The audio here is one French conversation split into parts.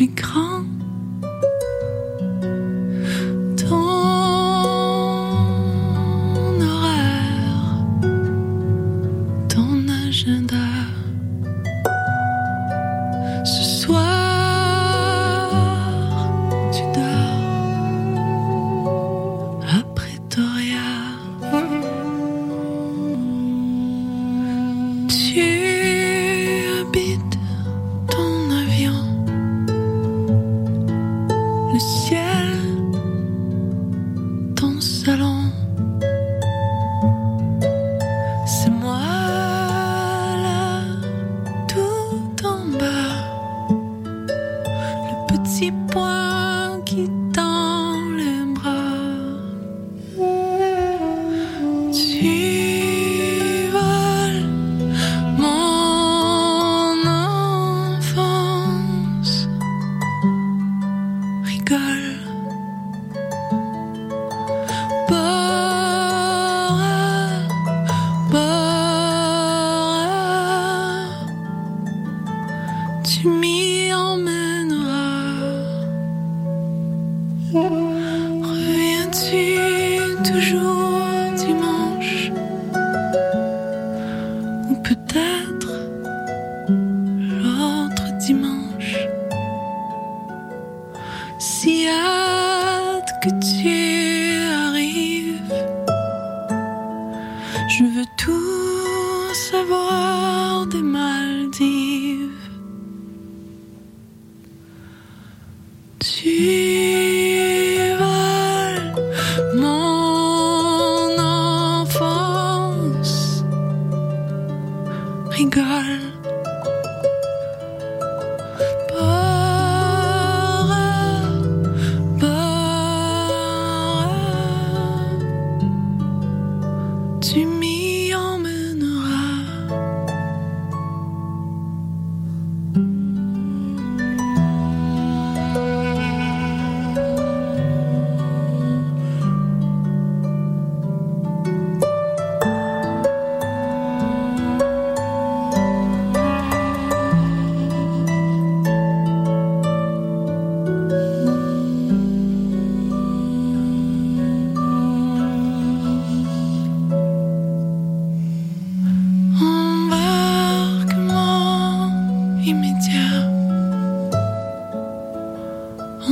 suis grand.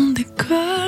On décolle au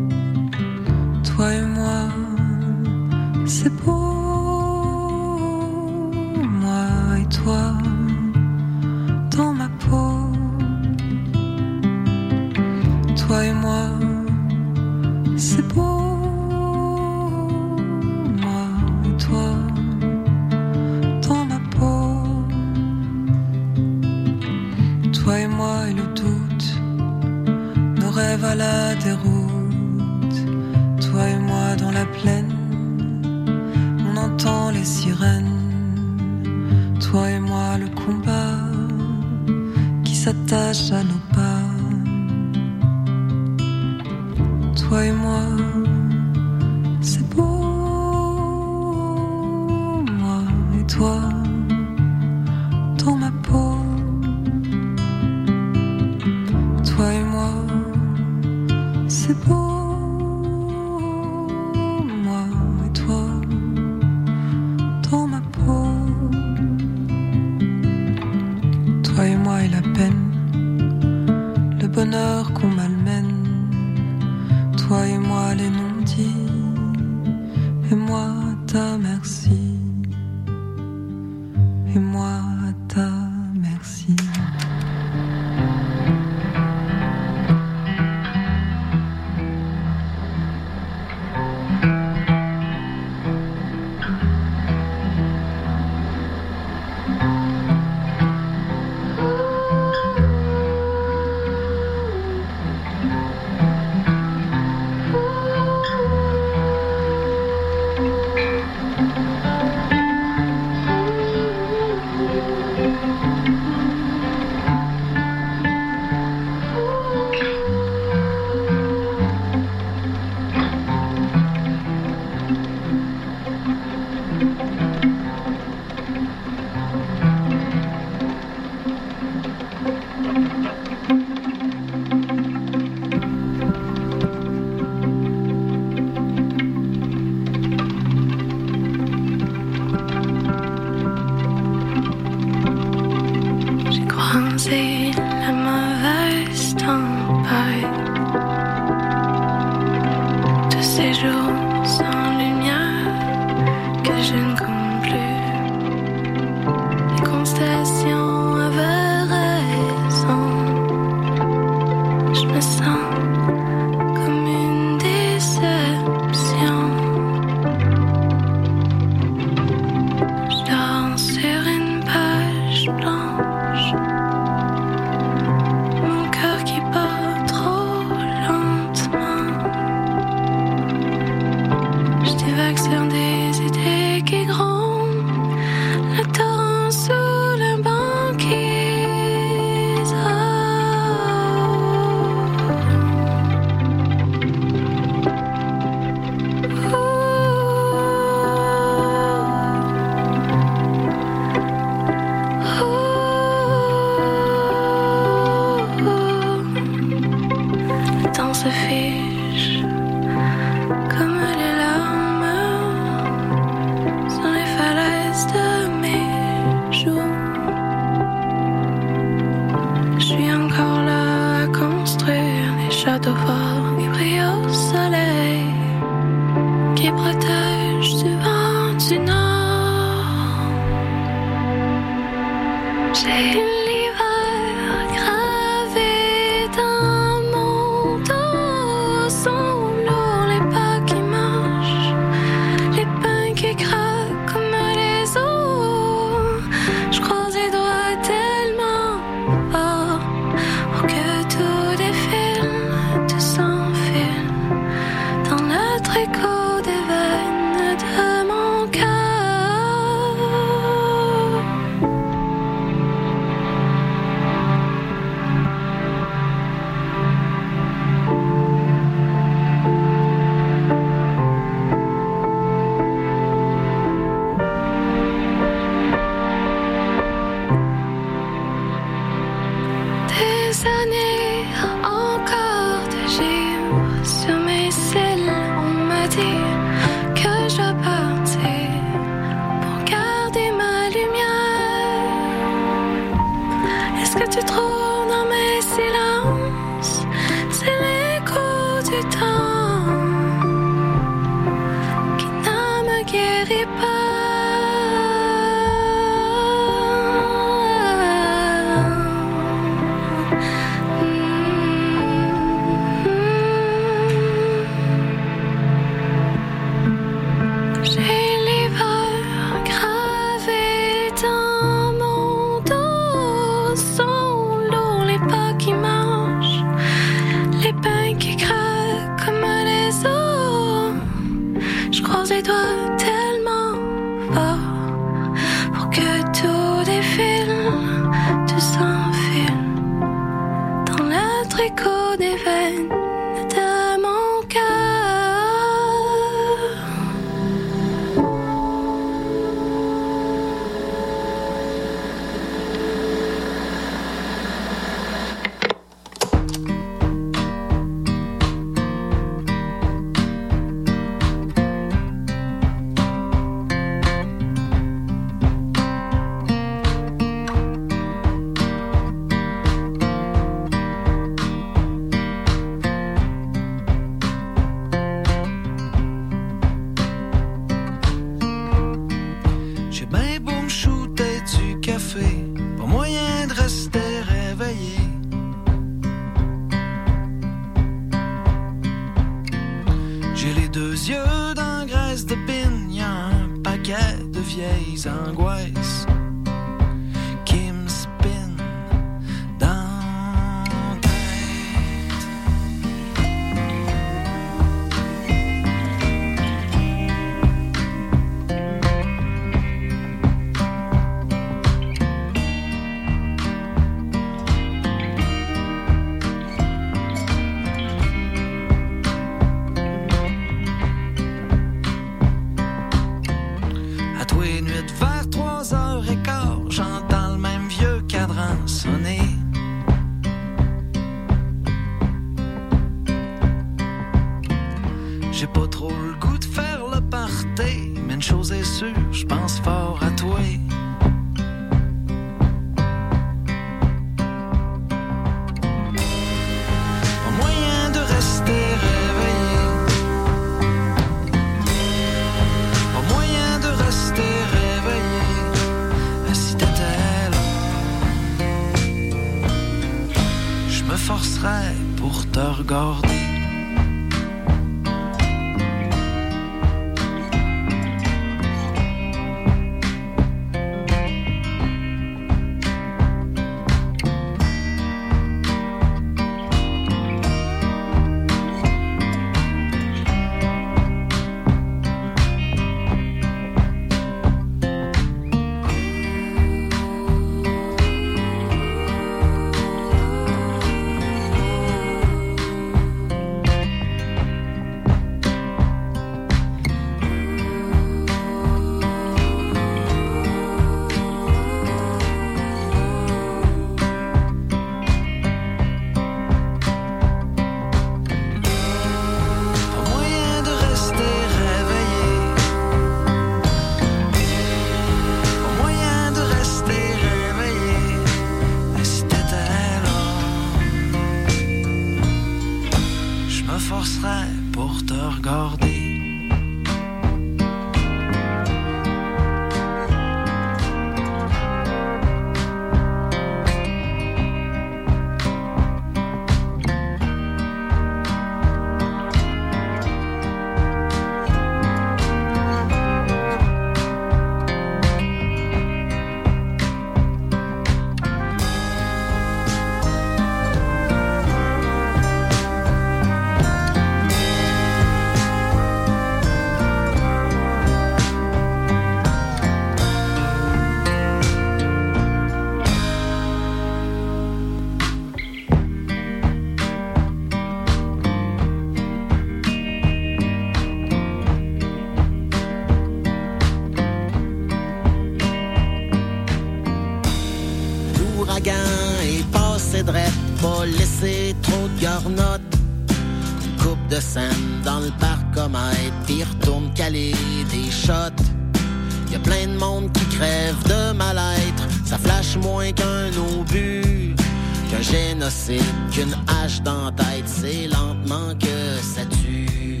C'est qu'une hache dans la tête, c'est lentement que ça tue.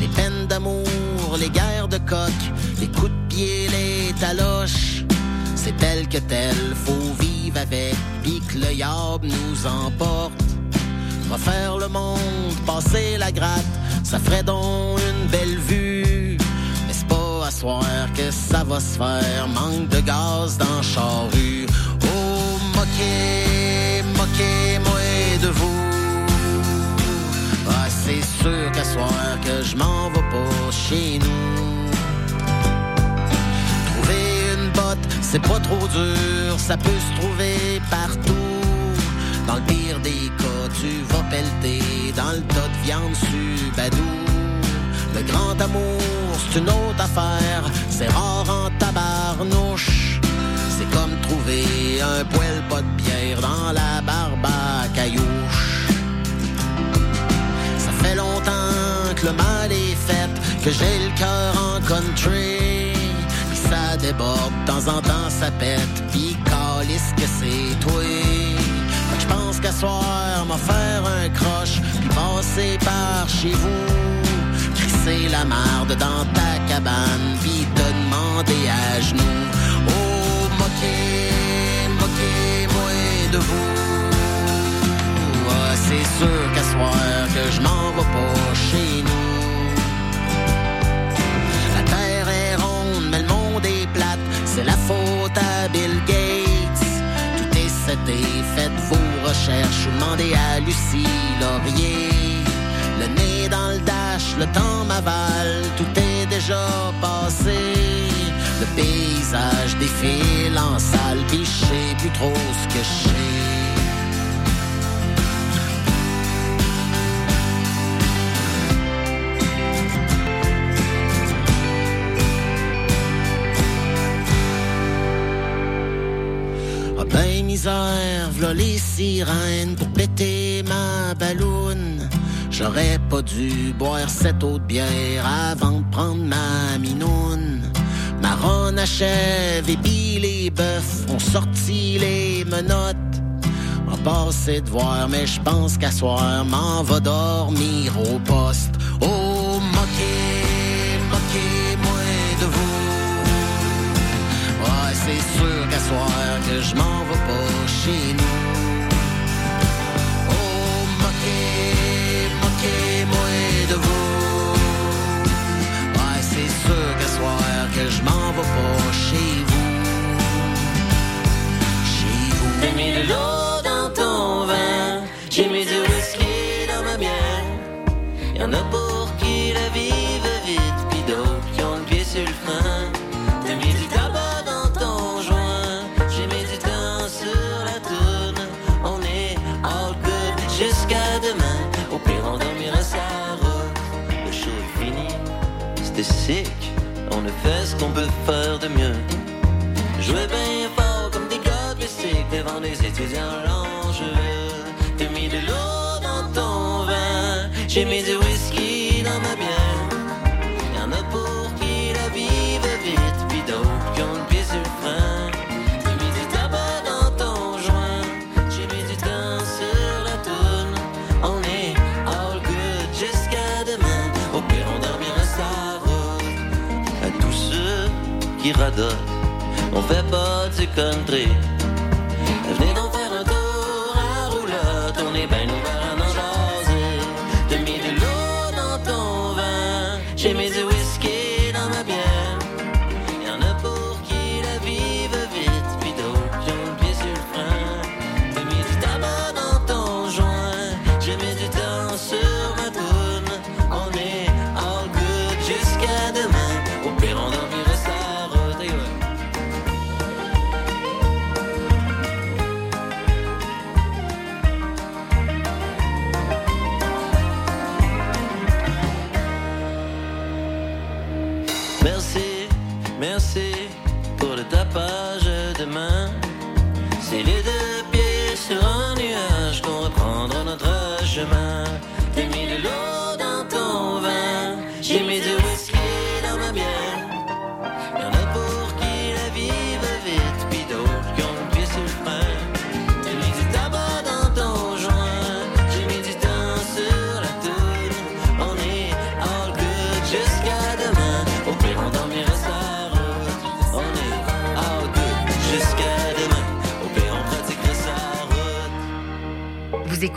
Les peines d'amour, les guerres de coq, les coups de pied, les taloches, c'est tel que tel, faut vivre avec, pis que le yab nous emporte. Refaire le monde, passer la gratte, ça ferait donc une belle vue. Mais c'est pas à soir que ça va se faire, manque de gaz dans charrue moquer, moquer, moi de vous. Ah, c'est sûr qu'à soir que je m'en vais pas chez nous. Trouver une botte, c'est pas trop dur, ça peut se trouver partout. Dans le pire des cas, tu vas pelleter dans le tas de viande subadou. Le grand amour, c'est une autre affaire, c'est rare en tabarnouche comme trouver un poêle pas de pierre dans la barbe à caillouche. Ça fait longtemps que le mal est fait, que j'ai le cœur en country. Puis ça déborde, de temps en temps ça pète, puis calisse que c'est toi. Je pense qu'à soir, m'en faire un croche, puis passer par chez vous la marde dans ta cabane, puis te demander à genoux moquez, moquez, moi de vous. Ah, c'est sûr qu'à soir que je m'en vais pas chez nous. La terre est ronde, mais le monde est plate. C'est la faute à Bill Gates. Tout est cédé, faites vos recherches ou demandez à Lucie Laurier. Le nez dans le dash, le temps m'avale, tout est déjà passé. Le paysage défile en salle, pis plus trop ce que je sais. v'là les sirènes pour péter ma balloune. J'aurais pas dû boire cette eau de bière avant de prendre ma minoune. Marron achève et puis les bœufs ont sorti les menottes. On passé de voir, mais je pense qu'à soir, m'en va dormir au poste. Oh, moquez, moquez-moi de vous. Ouais, c'est sûr qu'à soir que je m'en vais pas chez nous. Soir que je m'en vais pas chez vous. Chez vous. J'ai mis de l'eau dans ton vin, j'ai mis du whisky dans ma bière. Y'en a pour qui la vivent vite, pis d'autres qui ont le pied sur le frein. T'as mis du tabac dans ton joint, j'ai mis du temps sur la tourne. On est all good jusqu'à demain, au pire on dormira sa route. Le show est fini, c'était sick, a fait ce qu'on peut faire de mieux. Jouer bien fort comme des gars de musique devant des étudiants l'enjeu. T'as mis de l'eau dans ton vin, j'ai mis du whisky dans ma bière. On fait pas du country.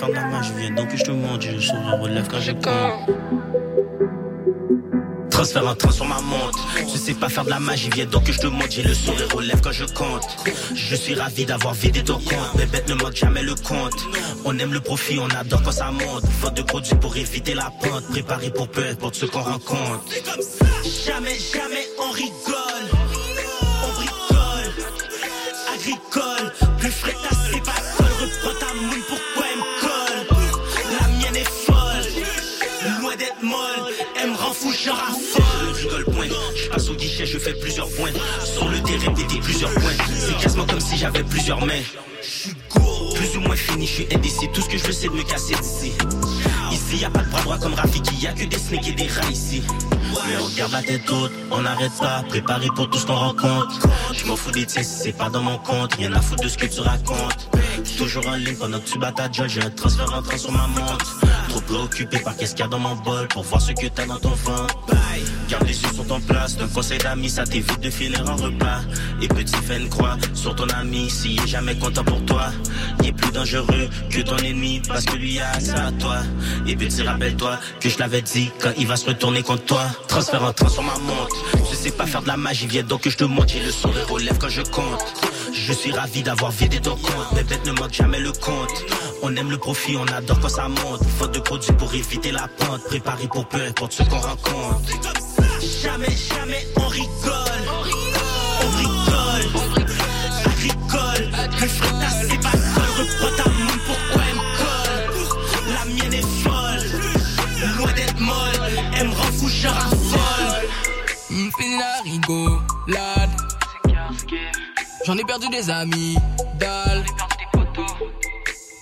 faire de la main, je viens donc je te montre, je sourire relève quand je compte. Transfère un train sur ma montre. Je sais pas faire de la magie, viens donc que je te montre. J'ai le sourire lèvres quand je compte. Je suis ravi d'avoir vidé ton compte. Mes bêtes ne manquent jamais le compte. On aime le profit, on adore quand ça monte. Faute de produits pour éviter la pente. Préparé pour peu importe ce qu'on rencontre. Jamais, jamais on rigole. On bricole. Agricole. Plus frais c'est pas colle. Reprends ta moule, fou, je raffole. Je rigole point. Je passe au guichet, je fais plusieurs points. Sur le terrain, répéter plusieurs points. C'est quasiment comme si j'avais plusieurs mains. Plus ou moins fini, je suis indécis. Tout ce que je veux, c'est de me casser d'ici. Ici, y a pas de bras droits comme Rafiki, y a que des snakes et des rats ici. Mais on garde la tête haute, on n'arrête pas, préparé pour tout ce qu'on rencontre. Je m'en fous des tiens si c'est pas dans mon compte, rien à foutre de ce que tu racontes. Toujours en ligne pendant que tu bats ta job, j'ai un transfert entrant sur ma montre. Trop préoccupé par qu'est-ce qu'il y a dans mon bol pour voir ce que t'as dans ton ventre. Garde les yeux sur ton place, d'un conseil d'amis, ça t'évite de filer en repas. Et petit une croix sur ton ami, s'il est jamais content pour toi. Il est plus dangereux que ton ennemi, parce que lui a ça à toi. Et petit rappelle-toi que je l'avais dit quand il va se retourner contre toi. Transfert en train sur ma montre. Je sais pas faire de la magie, viens donc que je te montre. J'ai le sourire aux lèvres quand je compte. Je suis ravi d'avoir vidé ton compte. Mes bêtes ne manquent jamais le compte. On aime le profit, on adore quand ça monte. Faute de produits pour éviter la pente. Préparé pour peu importe ce qu'on rencontre. Jamais, jamais on rigole. On rigole. Agricole. Plus frais ta c'est pas colle. Reprends ta moule, pourquoi elle me colle? La mienne est folle. Loin d'être molle. Elle me rend fou, je. Fini la rigolade. J'en ai perdu des amis, dalle.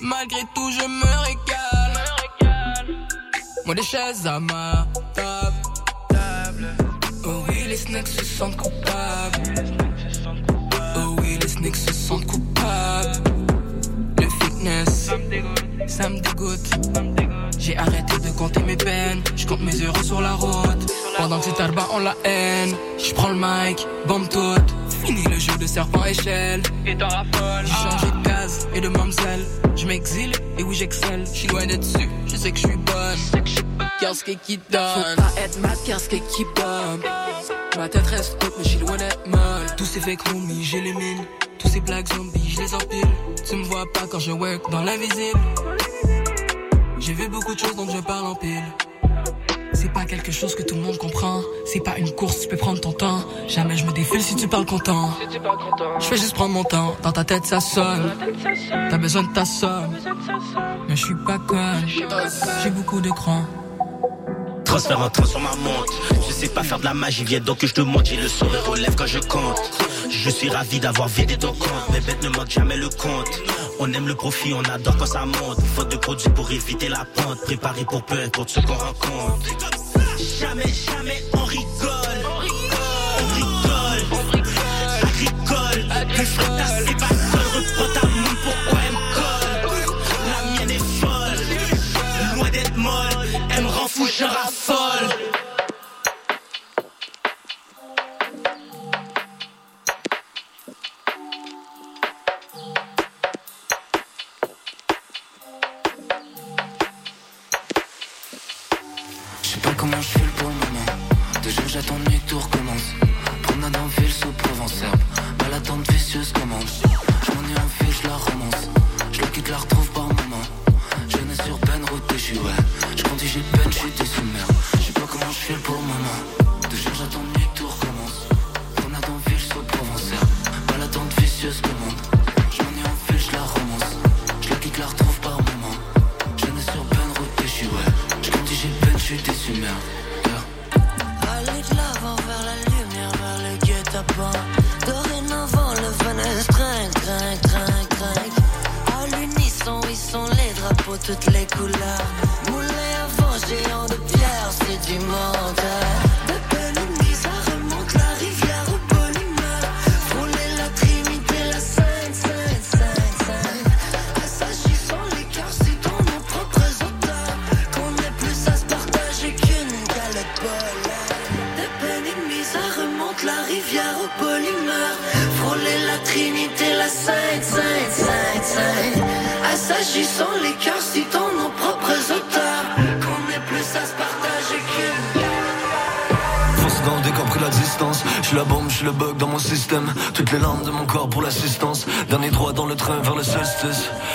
Malgré tout, je me régale. Moi, des chaises à ma table. Oh oui, les snacks se sentent coupables. Oh oui, les snacks se sentent coupables. Le fitness, ça me dégoûte. J'ai arrêté de compter mes peines. Je compte mes euros sur la route. Pendant que c'est Tarba on la haine. Je prends le mic, bombe toute. Fini le jeu de serpent échelle. Et dans la folle. J'ai changé de case et de mamzelle. Je m'exile et oui j'excelle. Je suis loin d'être dessus. Je sais que je suis bonne. Qu'est-ce qui donne? Faut pas être mad, qu'est-ce qui bombe? Ma tête reste haute, mais je suis loin d'être molle. Tous ces fake homies, j'élimine. Tous ces blagues zombies, je les empile. Tu me vois pas quand je work dans l'invisible. J'ai vu beaucoup de choses donc je parle en pile. C'est pas quelque chose que tout le monde comprend. C'est pas une course, tu peux prendre ton temps. Jamais je me défile si tu parles content. Je fais juste prendre mon temps. Dans ta tête ça sonne. T'as besoin de ta somme. Mais je suis pas conne. J'ai beaucoup de crans. Transfert en train sur ma montre. Je sais pas faire de la magie, viens donc que je te montre. J'ai le sourire aux lèvres quand je compte. Je suis ravi d'avoir vidé ton compte. Mes bêtes ne manquent jamais le compte. On aime le profit, on adore quand ça monte. Faute de produits pour éviter la pente. Préparé pour peu importe ce qu'on rencontre. Jamais, jamais on rigole. On rigole. Agricole. Plus frais ta c'est pas colle. Reprends ta moule, pourquoi elle me colle La mienne est folle. Loin d'être molle. Elle me rend fou, je raffole. Le.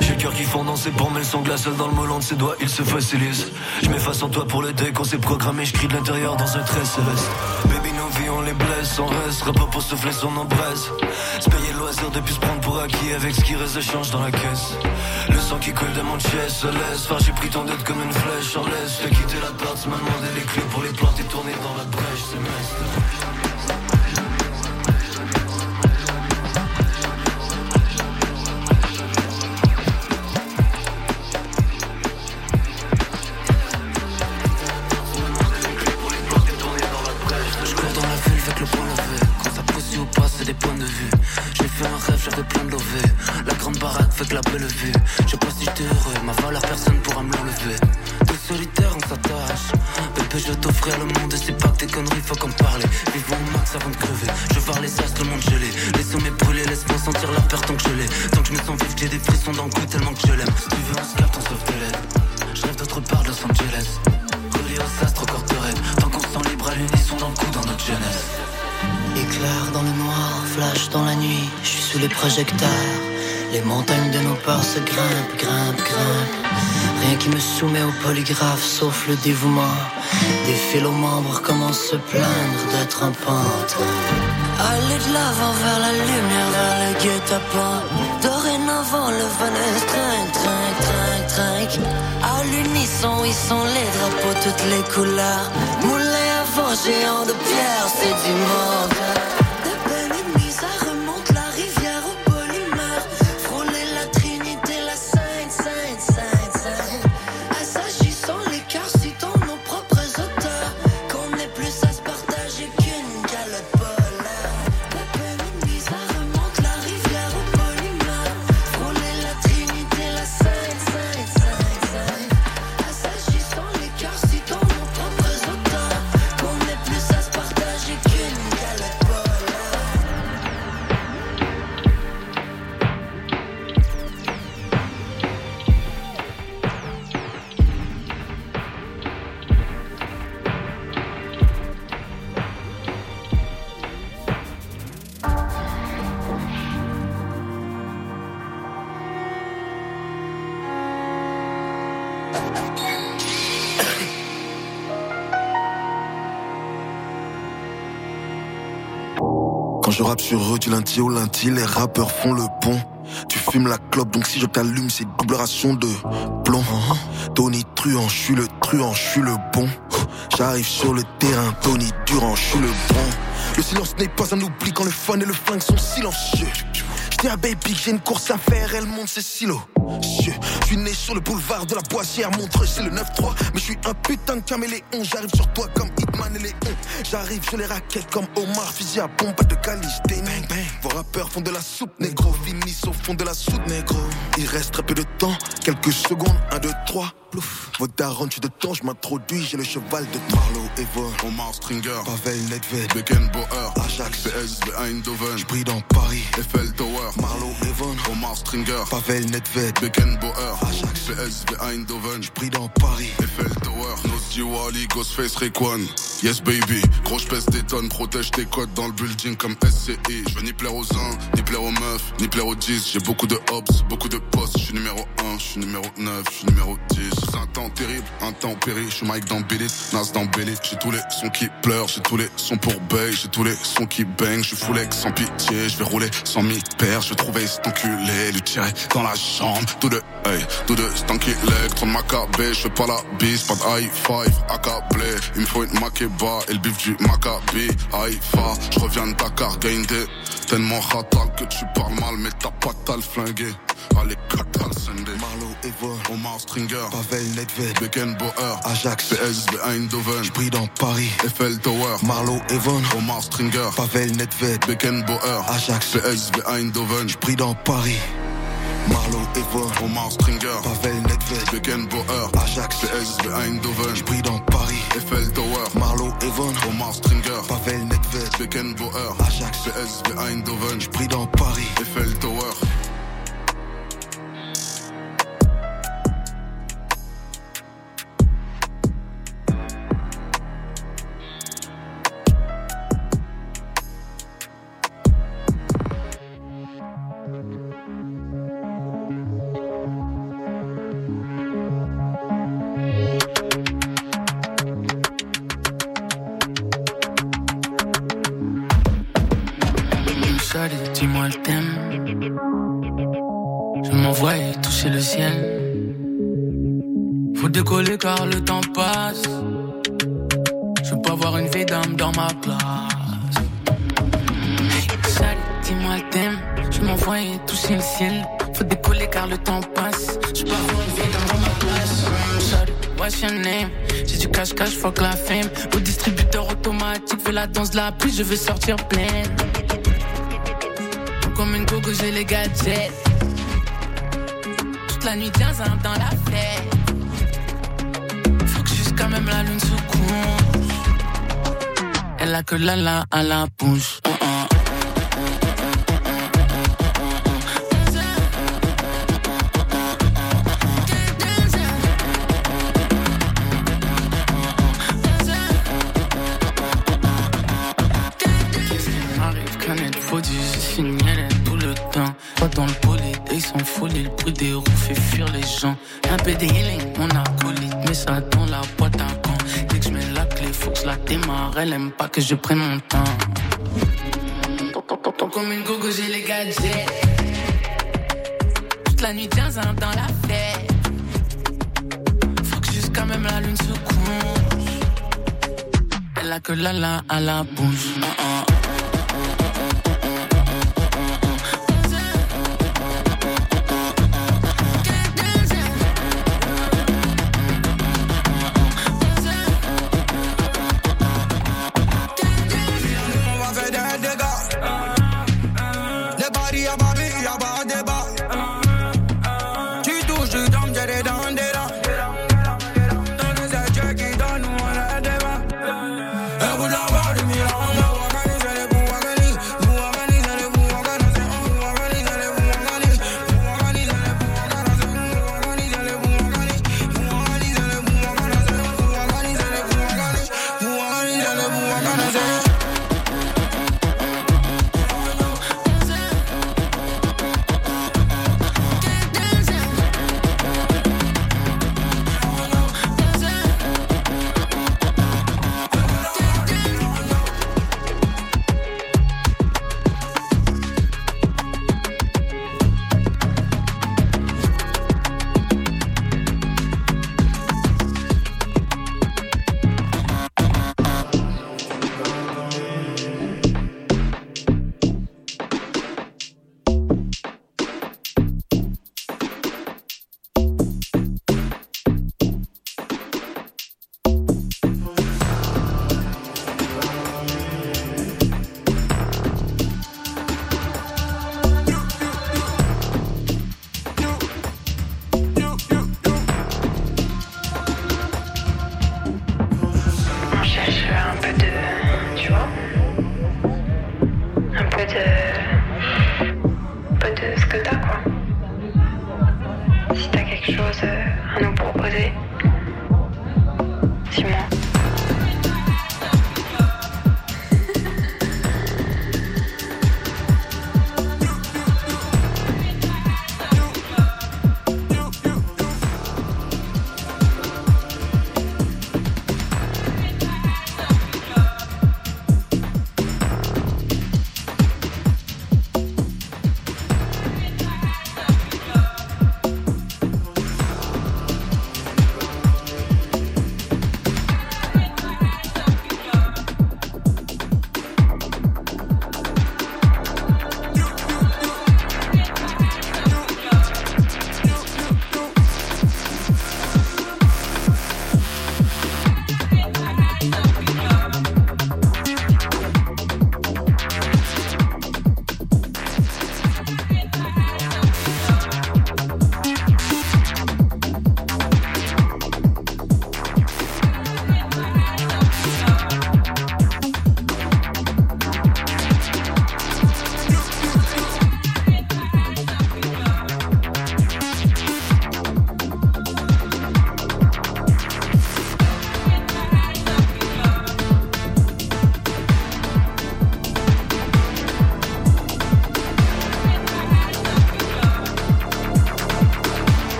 J'ai le cœur qui fond dans ses pompes, mais le sang glacial dans le melon de ses doigts, il se fossilise. Je m'efface en toi pour l'été, quand c'est programmé, je crie de l'intérieur dans un trait céleste. Baby, nos vies, on les blesse, on reste, pas pour souffler son embrasse. Se payer le loisir depuis se prendre pour acquis avec ce qui reste de change dans la caisse. Le sang qui coule de mon chest se laisse. Enfin, j'ai pris ton dette comme une flèche en laisse. J'ai quitté la porte, m'a demandé les clés pour les planter, tourner dans la brèche, c'est. Les montagnes de nos peurs se grimpent, grimpent, grimpent. Rien qui me soumet au polygraphe sauf le dévouement. Des fils aux membres commencent à se plaindre d'être un pantin. Aller de l'avant vers la lumière, vers le guet-apens. Dorénavant, le vanesse trinque, trinque, trinque, trinque. À l'unisson, ils sont les drapeaux, toutes les couleurs. Moulin à géant de pierre, c'est du mental. Rappe sur eux du lundi au lundi, les rappeurs font le pont. Tu fumes la clope, donc si je t'allume, c'est double ration de plomb. Tony Truant, je suis le truand, je suis le bon. J'arrive sur le terrain, Tony Durand, je suis le bon. Le silence n'est pas un oubli quand le fun et le flingue sont silencieux. J'dis à Baby que j'ai une course à faire, elle monte ses silos. Je suis né sur le boulevard de la Boissière, montre c'est le 9-3. Mais je suis un putain de caméléon, j'arrive sur toi comme Hitman et Léon. J'arrive sur les raquettes comme Omar, fusil à pompe, de calice, bang bang. Vos rappeurs font de la soupe, négro, finissent au fond de la soupe, négro. Il reste très peu de temps, quelques secondes, 1, 2, 3. Plouf. Votre daronne, tu de temps, je m'introduis, j'ai le cheval de Marlo, Evo, Omar Stringer, Pavel Nedved, Beckenbauer, Ajax, PSV Eindhoven, J'brille dans Paris, Eiffel Tower, Marlo, Evon, Omar Stringer, Pavel Nedved, Beckenbauer, Ajax, PSV Eindhoven, J'brille dans Paris, Eiffel Tower, Nosy Wally, Ghostface Rayquan, Yes baby, gros j'pèse des tonnes, protège tes codes dans le building comme SCI. Je veux ni plaire aux uns, ni plaire aux meufs, ni plaire aux 10. J'ai beaucoup de hops, beaucoup de postes, je suis numéro 1, je suis numéro 9, je suis numéro 10. Un temps terrible, un temps péri, je suis Mike dans Billy, Nas dans Billy. J'ai tous les sons qui pleurent, j'ai tous les sons pour bail, j'ai tous les sons qui bang, je full ex sans pitié, je vais rouler sans mi père, je vais trouver cet enculé, lui tirer dans la jambe, tout de hey, tout de cet enculé, trop de macabé, je fais pas la bise, pas de high five, accablé, il me faut une makeba et le bif du Maccabi, Haïfa, je reviens de Dakar, gaindé, tellement ratal que tu parles mal, mais t'as pas t'as le flingué. Allez, Katal Sunday. Omar Stringer. Pavel Nedved, Beckenbauer. Ajax, PSV Eindhoven. J'brille dans Paris. Eiffel Tower. Marlo Evon, Omar Stringer. Pavel Nedved, Beckenbauer. Ajax, PSV Eindhoven. J'brille dans Paris. Marlo Evon, Omar Stringer. Pavel Nedved, Beckenbauer. Ajax, PSV Eindhoven. J'brille dans Paris. Eiffel Tower. Marlo Evon, Omar Stringer. Pavel Nedved, Beckenbauer. Ajax, PSV Eindhoven. J'brille dans Paris. Eiffel Tower. Place. Dis-moi. Je m'envoie toucher le ciel. Faut décoller car le temps passe. Je d'âme dans ma place. Shawty, what's your name? J'ai du cash-cash, fuck la fame. Au distributeur automatique, fais la danse de la pluie, je veux sortir pleine. Comme une coco, j'ai les gadgets. Toute la nuit, tiens, un dans la fête. Faut que jusqu'à même la lune se couche. Elle a que la la à la bouche. Uh, uh. Arrive, canette, faut du signal tout le temps. Dans le bolide, ils sont folie, le bruit des roues fait fuir les gens. Healing, elle aime pas que je prenne mon temps. Comme une gogo, j'ai les gadgets. Toute la nuit, tiens, dans la fête. Faut que jusqu'à même la lune se couche. Elle a que la la à la bouche. Uh, uh.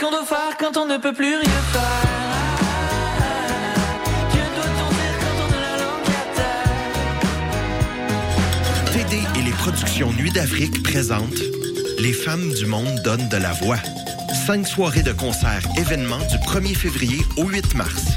Qu'on doit faire quand on ne peut plus rien faire? TD et les productions Nuit d'Afrique présentent Les femmes du monde donnent de la voix. Cinq soirées de concerts événements du 1er février au 8 mars.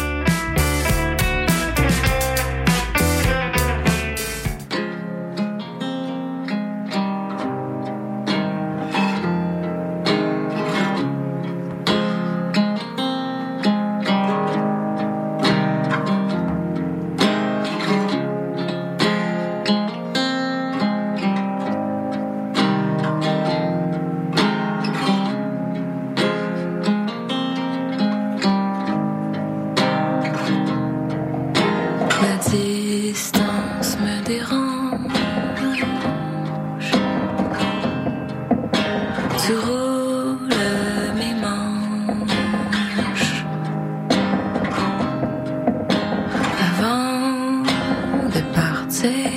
say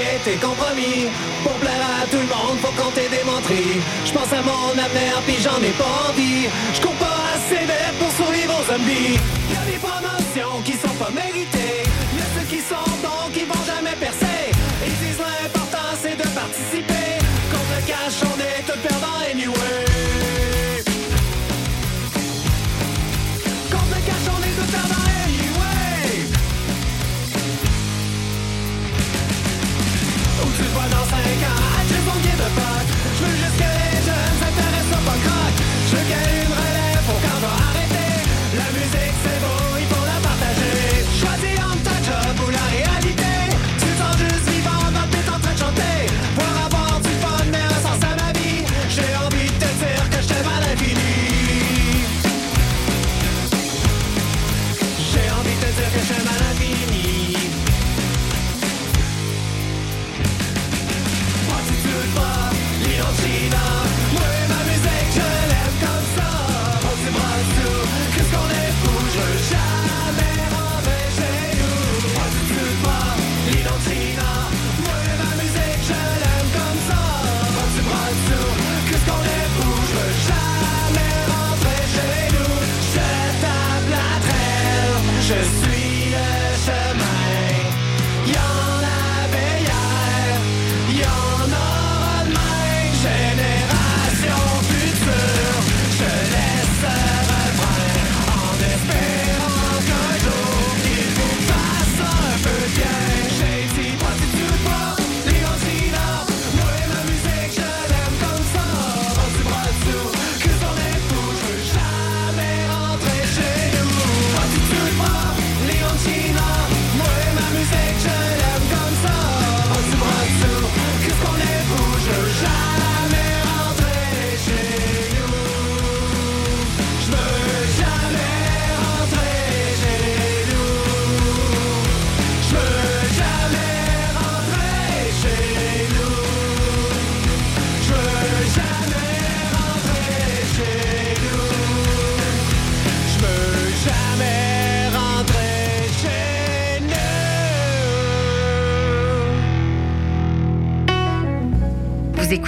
été compromis. Pour plaire à tout le monde, faut compter des menteries. Je pense à mon avenir, puis j'en ai pas envie. Je cours pas assez vite pour survivre aux zombies. Y a des promotions qui sont pas méritées. Y a ceux qui sont bons qui vont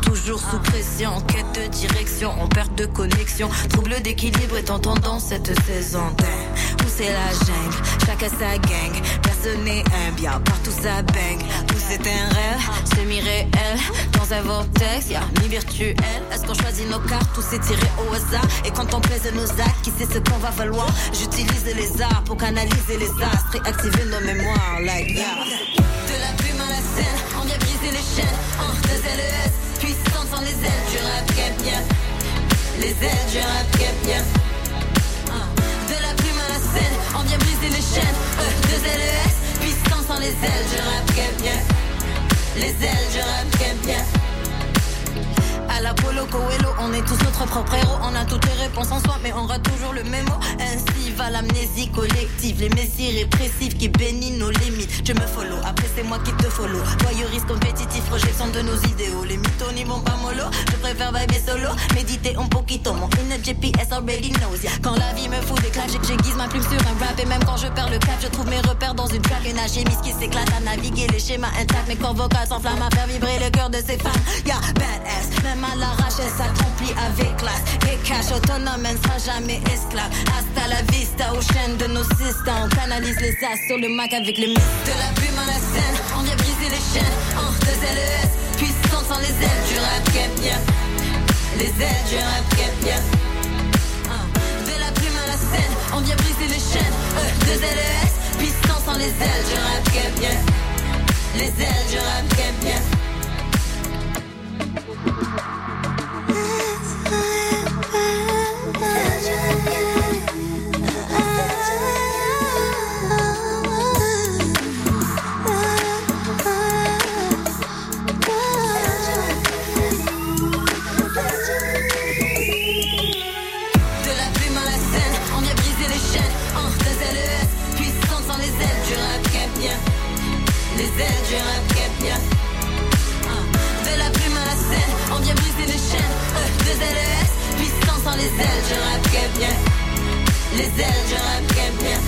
toujours sous pression, quête de direction, en perte de connexion, trouble d'équilibre est en tendance cette saison. Où c'est la jungle, chacun sa gang, personne n'est un bien, partout ça bang, tout c'est un rêve, semi-réel, dans un vortex, y'a mi virtuel, est-ce qu'on choisit nos cartes ou c'est tiré au hasard, et quand on pèse nos actes, qui sait ce qu'on va valoir, j'utilise les arts pour canaliser les astres et activer nos mémoires, like yeah. De la plume à la scène, on vient briser les chaînes. En deux LES, les ailes, du rap qu'aime bien. Les ailes, du rap qu'aime bien. Ah. De la plume à la scène, on vient briser les chaînes. Euh, deux LES, puissante sans les ailes, du rap qu'aime bien. Les ailes, du rap qu'aime bien. À la Polo Coelho, on est tous notre propre héros. On a toutes les réponses en soi, mais on rate toujours le même mot. Va l'amnésie collective, les messies répressifs qui bénissent nos limites. Tu me follow, après c'est moi qui te follow. Voyeurisme compétitif, projection de nos idéaux. Les mythos n'y vont pas mollo, je préfère vibrer solo. Méditer un poquito, mon inner GPS already knows. ya. Quand la vie me fout des claques, j'aiguise ma plume sur un rap. Et même quand je perds le cap, je trouve mes repères dans une plaque. Une alchimiste qui s'éclate à naviguer les schémas intacts. Mes corps vocaux s'enflamment à faire vibrer le cœur de ces femmes. Yeah, badass, même à l'arrache, elle s'accomplit avec classe. Et cash autonome, elle ne sera jamais esclave. Hasta la aux chaînes de nos systèmes. On canalise les as sur le Mac avec les mythes. De la plume à la scène, on vient briser les chaînes. En deux LES, puissante sans les ailes du rap bien. Les ailes du rap bien. Ah. De la plume à la scène, on vient briser les chaînes. Deux LES, puissance sans les ailes du rap bien. Les ailes du rap qu'aime Les ailes du rap bien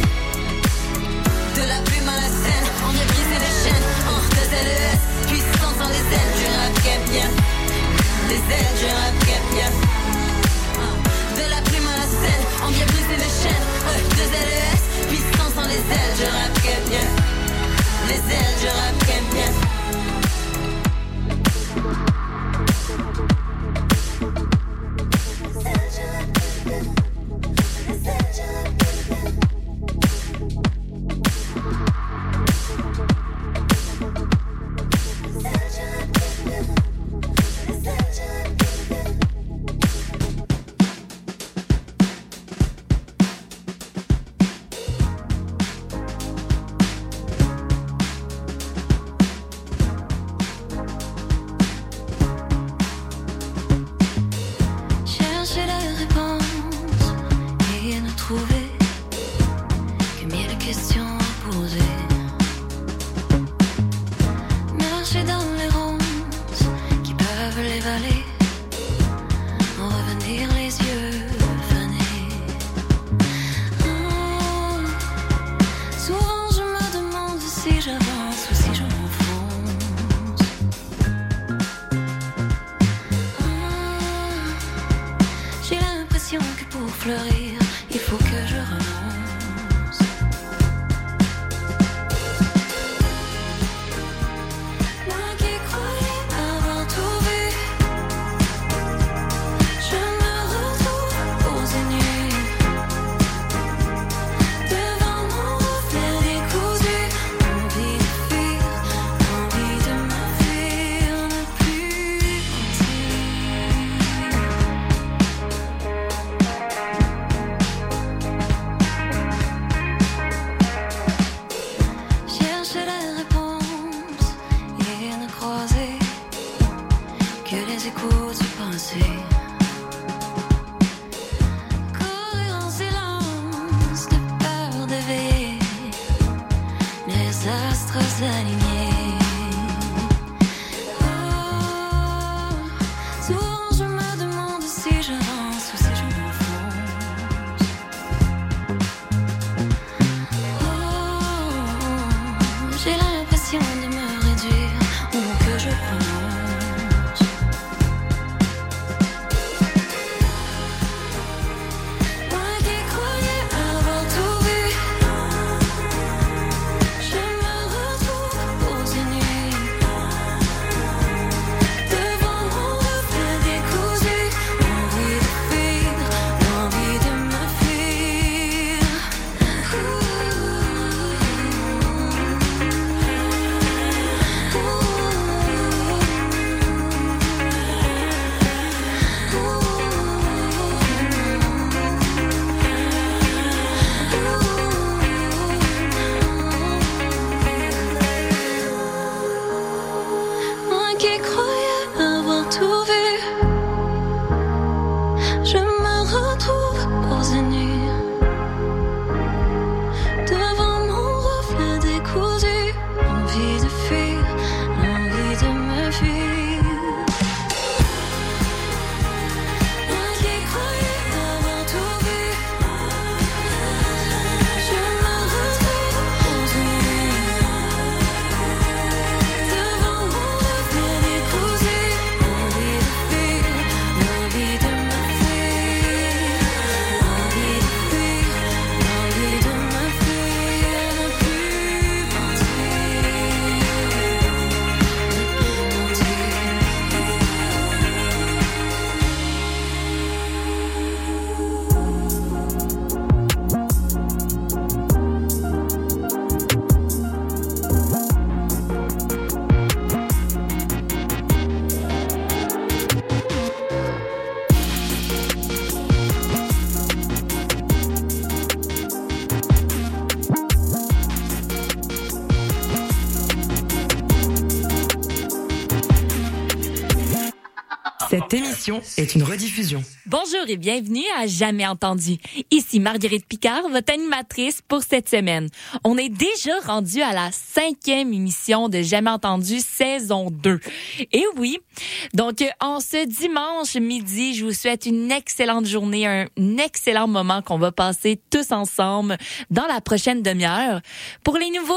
De la plume à la scène On vient briser les chaînes. En deux LES Puissance dans les ailes du rap bien Les ailes du rap bien. Est une rediffusion. Bonjour et bienvenue à Jamais entendu. Ici Marguerite Picard, votre animatrice pour cette semaine. On est déjà rendu à la cinquième émission de Jamais entendu saison 2. Et oui, donc en ce dimanche midi, je vous souhaite une excellente journée, un excellent moment qu'on va passer tous ensemble dans la prochaine demi-heure. Pour les nouveaux,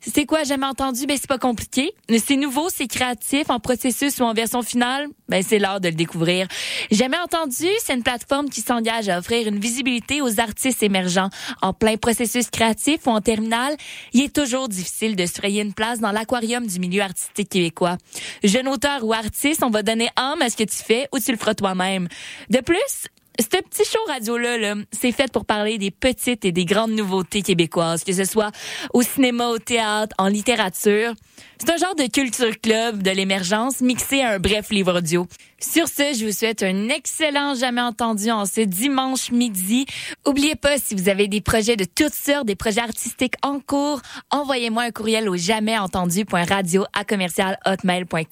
c'est quoi jamais entendu? Ben, c'est pas compliqué. C'est nouveau, c'est créatif, en processus ou en version finale. Ben, c'est l'heure de le découvrir. Jamais entendu, c'est une plateforme qui s'engage à offrir une visibilité aux artistes émergents. En plein processus créatif ou en terminale, il est toujours difficile de se frayer une place dans l'aquarium du milieu artistique québécois. Jeune auteur ou artiste, on va donner âme à ce que tu fais ou tu le feras toi-même. De plus, ce petit show radio-là, là, c'est fait pour parler des petites et des grandes nouveautés québécoises, que ce soit au cinéma, au théâtre, en littérature. C'est un genre de culture club de l'émergence mixé à un bref livre audio. Sur ce, je vous souhaite un excellent jamais entendu en ce dimanche midi. Oubliez pas, si vous avez des projets de toutes sortes, des projets artistiques en cours, envoyez-moi un courriel au jamais entendu.radio à commercial hotmail.com.